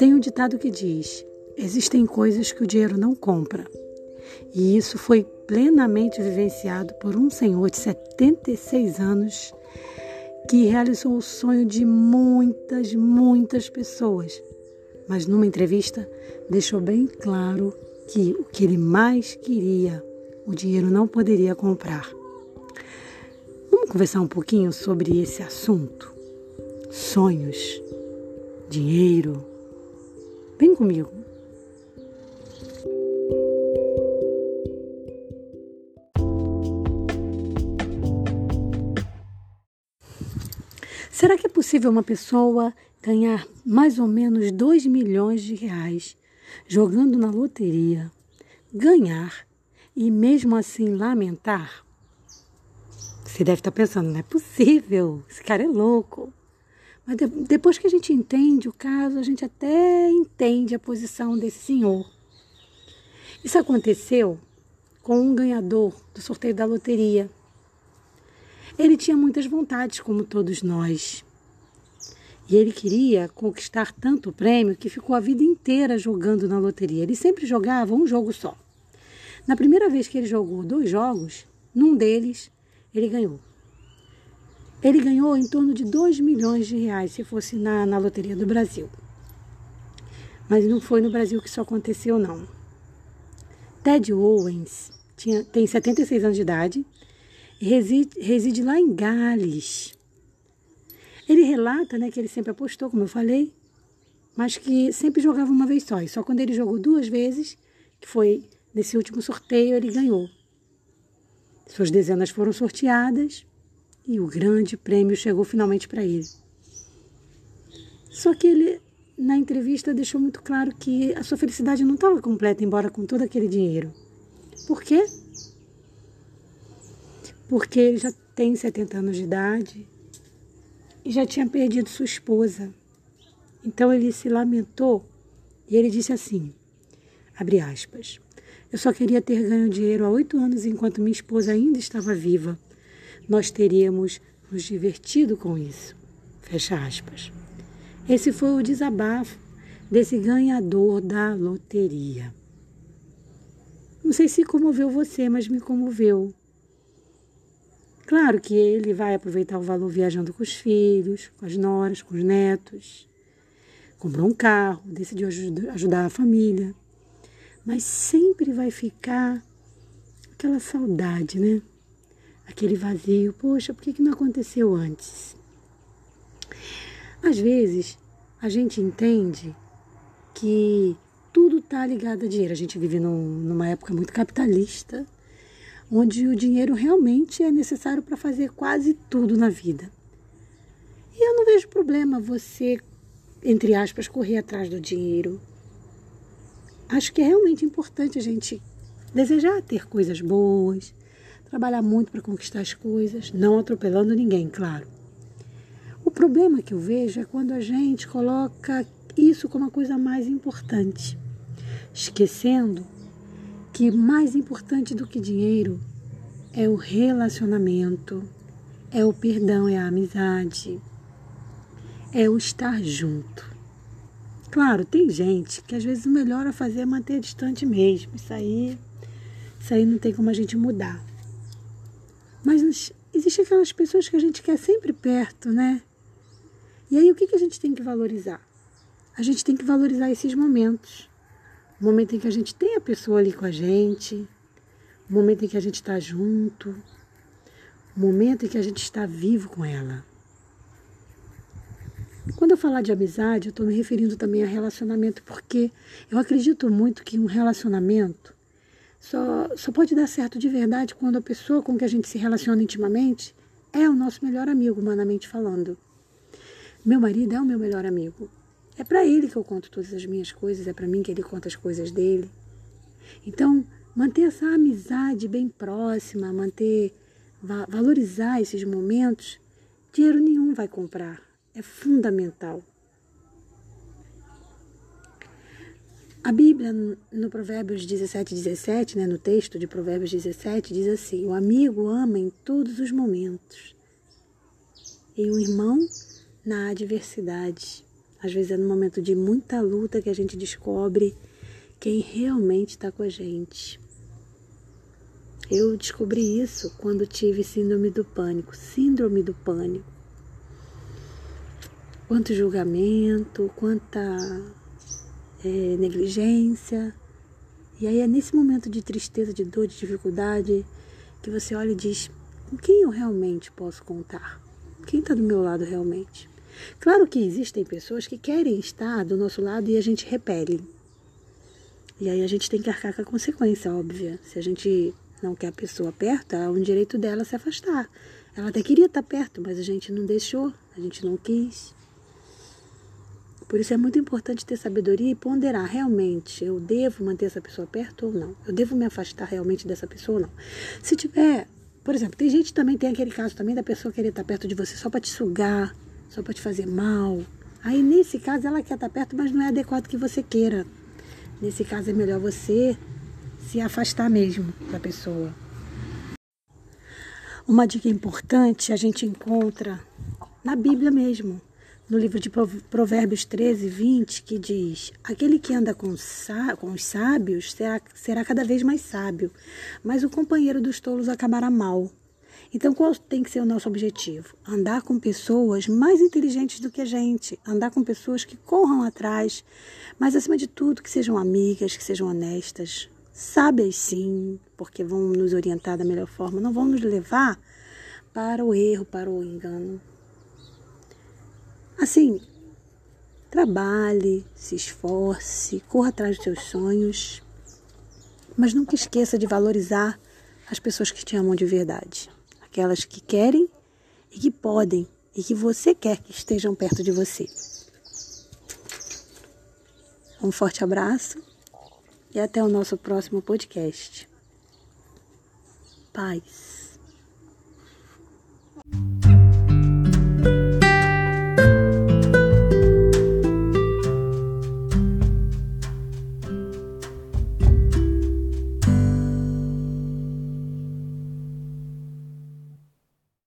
Tem um ditado que diz: existem coisas que o dinheiro não compra. E isso foi plenamente vivenciado por um senhor de 76 anos que realizou o sonho de muitas, muitas pessoas. Mas numa entrevista deixou bem claro que o que ele mais queria, o dinheiro não poderia comprar. Vamos conversar um pouquinho sobre esse assunto? Sonhos, dinheiro. Vem comigo. Será que é possível uma pessoa ganhar mais ou menos 2 milhões de reais jogando na loteria, ganhar e mesmo assim lamentar? Você deve estar pensando, não é possível, esse cara é louco. Mas de, depois que a gente entende o caso, a gente até entende a posição desse senhor. Isso aconteceu com um ganhador do sorteio da loteria. Ele tinha muitas vontades, como todos nós. E ele queria conquistar tanto prêmio que ficou a vida inteira jogando na loteria. Ele sempre jogava um jogo só. Na primeira vez que ele jogou dois jogos, num deles ele ganhou. Ele ganhou em torno de 2 milhões de reais se fosse na, na loteria do Brasil. Mas não foi no Brasil que isso aconteceu, não. Ted Owens tinha, tem 76 anos de idade reside, reside lá em Gales. Ele relata né, que ele sempre apostou, como eu falei, mas que sempre jogava uma vez só. E só quando ele jogou duas vezes, que foi nesse último sorteio, ele ganhou. Suas dezenas foram sorteadas e o grande prêmio chegou finalmente para ele. Só que ele, na entrevista, deixou muito claro que a sua felicidade não estava completa, embora com todo aquele dinheiro. Por quê? porque ele já tem 70 anos de idade e já tinha perdido sua esposa. Então ele se lamentou e ele disse assim: abre aspas. Eu só queria ter ganho dinheiro há oito anos enquanto minha esposa ainda estava viva. Nós teríamos nos divertido com isso. Fecha aspas. Esse foi o desabafo desse ganhador da loteria. Não sei se comoveu você, mas me comoveu. Claro que ele vai aproveitar o valor viajando com os filhos, com as noras, com os netos. Comprou um carro, decidiu ajudar a família. Mas sempre vai ficar aquela saudade, né? Aquele vazio. Poxa, por que, que não aconteceu antes? Às vezes, a gente entende que tudo está ligado a dinheiro. A gente vive num, numa época muito capitalista onde o dinheiro realmente é necessário para fazer quase tudo na vida. E eu não vejo problema você, entre aspas, correr atrás do dinheiro. Acho que é realmente importante a gente desejar ter coisas boas, trabalhar muito para conquistar as coisas, não atropelando ninguém, claro. O problema que eu vejo é quando a gente coloca isso como a coisa mais importante, esquecendo que mais importante do que dinheiro é o relacionamento, é o perdão, é a amizade, é o estar junto. Claro, tem gente que às vezes o melhor a fazer é manter distante mesmo. Isso aí, isso aí não tem como a gente mudar. Mas existem aquelas pessoas que a gente quer sempre perto, né? E aí o que, que a gente tem que valorizar? A gente tem que valorizar esses momentos. O momento em que a gente tem a pessoa ali com a gente, o momento em que a gente está junto, o momento em que a gente está vivo com ela. Quando eu falar de amizade, eu estou me referindo também a relacionamento, porque eu acredito muito que um relacionamento só, só pode dar certo de verdade quando a pessoa com que a gente se relaciona intimamente é o nosso melhor amigo, humanamente falando. Meu marido é o meu melhor amigo. É para ele que eu conto todas as minhas coisas, é para mim que ele conta as coisas dele. Então, manter essa amizade bem próxima, manter valorizar esses momentos, dinheiro nenhum vai comprar. É fundamental. A Bíblia, no Provérbios 17, 17, né, no texto de Provérbios 17, diz assim: O amigo ama em todos os momentos, e o irmão na adversidade. Às vezes é no momento de muita luta que a gente descobre quem realmente está com a gente. Eu descobri isso quando tive síndrome do pânico. Síndrome do pânico. Quanto julgamento, quanta é, negligência. E aí é nesse momento de tristeza, de dor, de dificuldade, que você olha e diz: com quem eu realmente posso contar? Quem está do meu lado realmente? Claro que existem pessoas que querem estar do nosso lado e a gente repele. E aí a gente tem que arcar com a consequência óbvia. Se a gente não quer a pessoa perto, é um direito dela se afastar. Ela até queria estar perto, mas a gente não deixou, a gente não quis. Por isso é muito importante ter sabedoria e ponderar realmente, eu devo manter essa pessoa perto ou não? Eu devo me afastar realmente dessa pessoa ou não? Se tiver, por exemplo, tem gente também tem aquele caso também da pessoa querer estar perto de você só para te sugar, só para te fazer mal. Aí nesse caso ela quer estar perto, mas não é adequado que você queira. Nesse caso é melhor você se afastar mesmo da pessoa. Uma dica importante a gente encontra na Bíblia mesmo, no livro de Provérbios 13, 20, que diz: Aquele que anda com, com os sábios será, será cada vez mais sábio, mas o companheiro dos tolos acabará mal. Então, qual tem que ser o nosso objetivo? Andar com pessoas mais inteligentes do que a gente, andar com pessoas que corram atrás, mas acima de tudo que sejam amigas, que sejam honestas, sábias sim, porque vão nos orientar da melhor forma, não vão nos levar para o erro, para o engano. Assim, trabalhe, se esforce, corra atrás dos seus sonhos, mas nunca esqueça de valorizar as pessoas que te amam de verdade aquelas que querem e que podem e que você quer que estejam perto de você. Um forte abraço e até o nosso próximo podcast. Paz.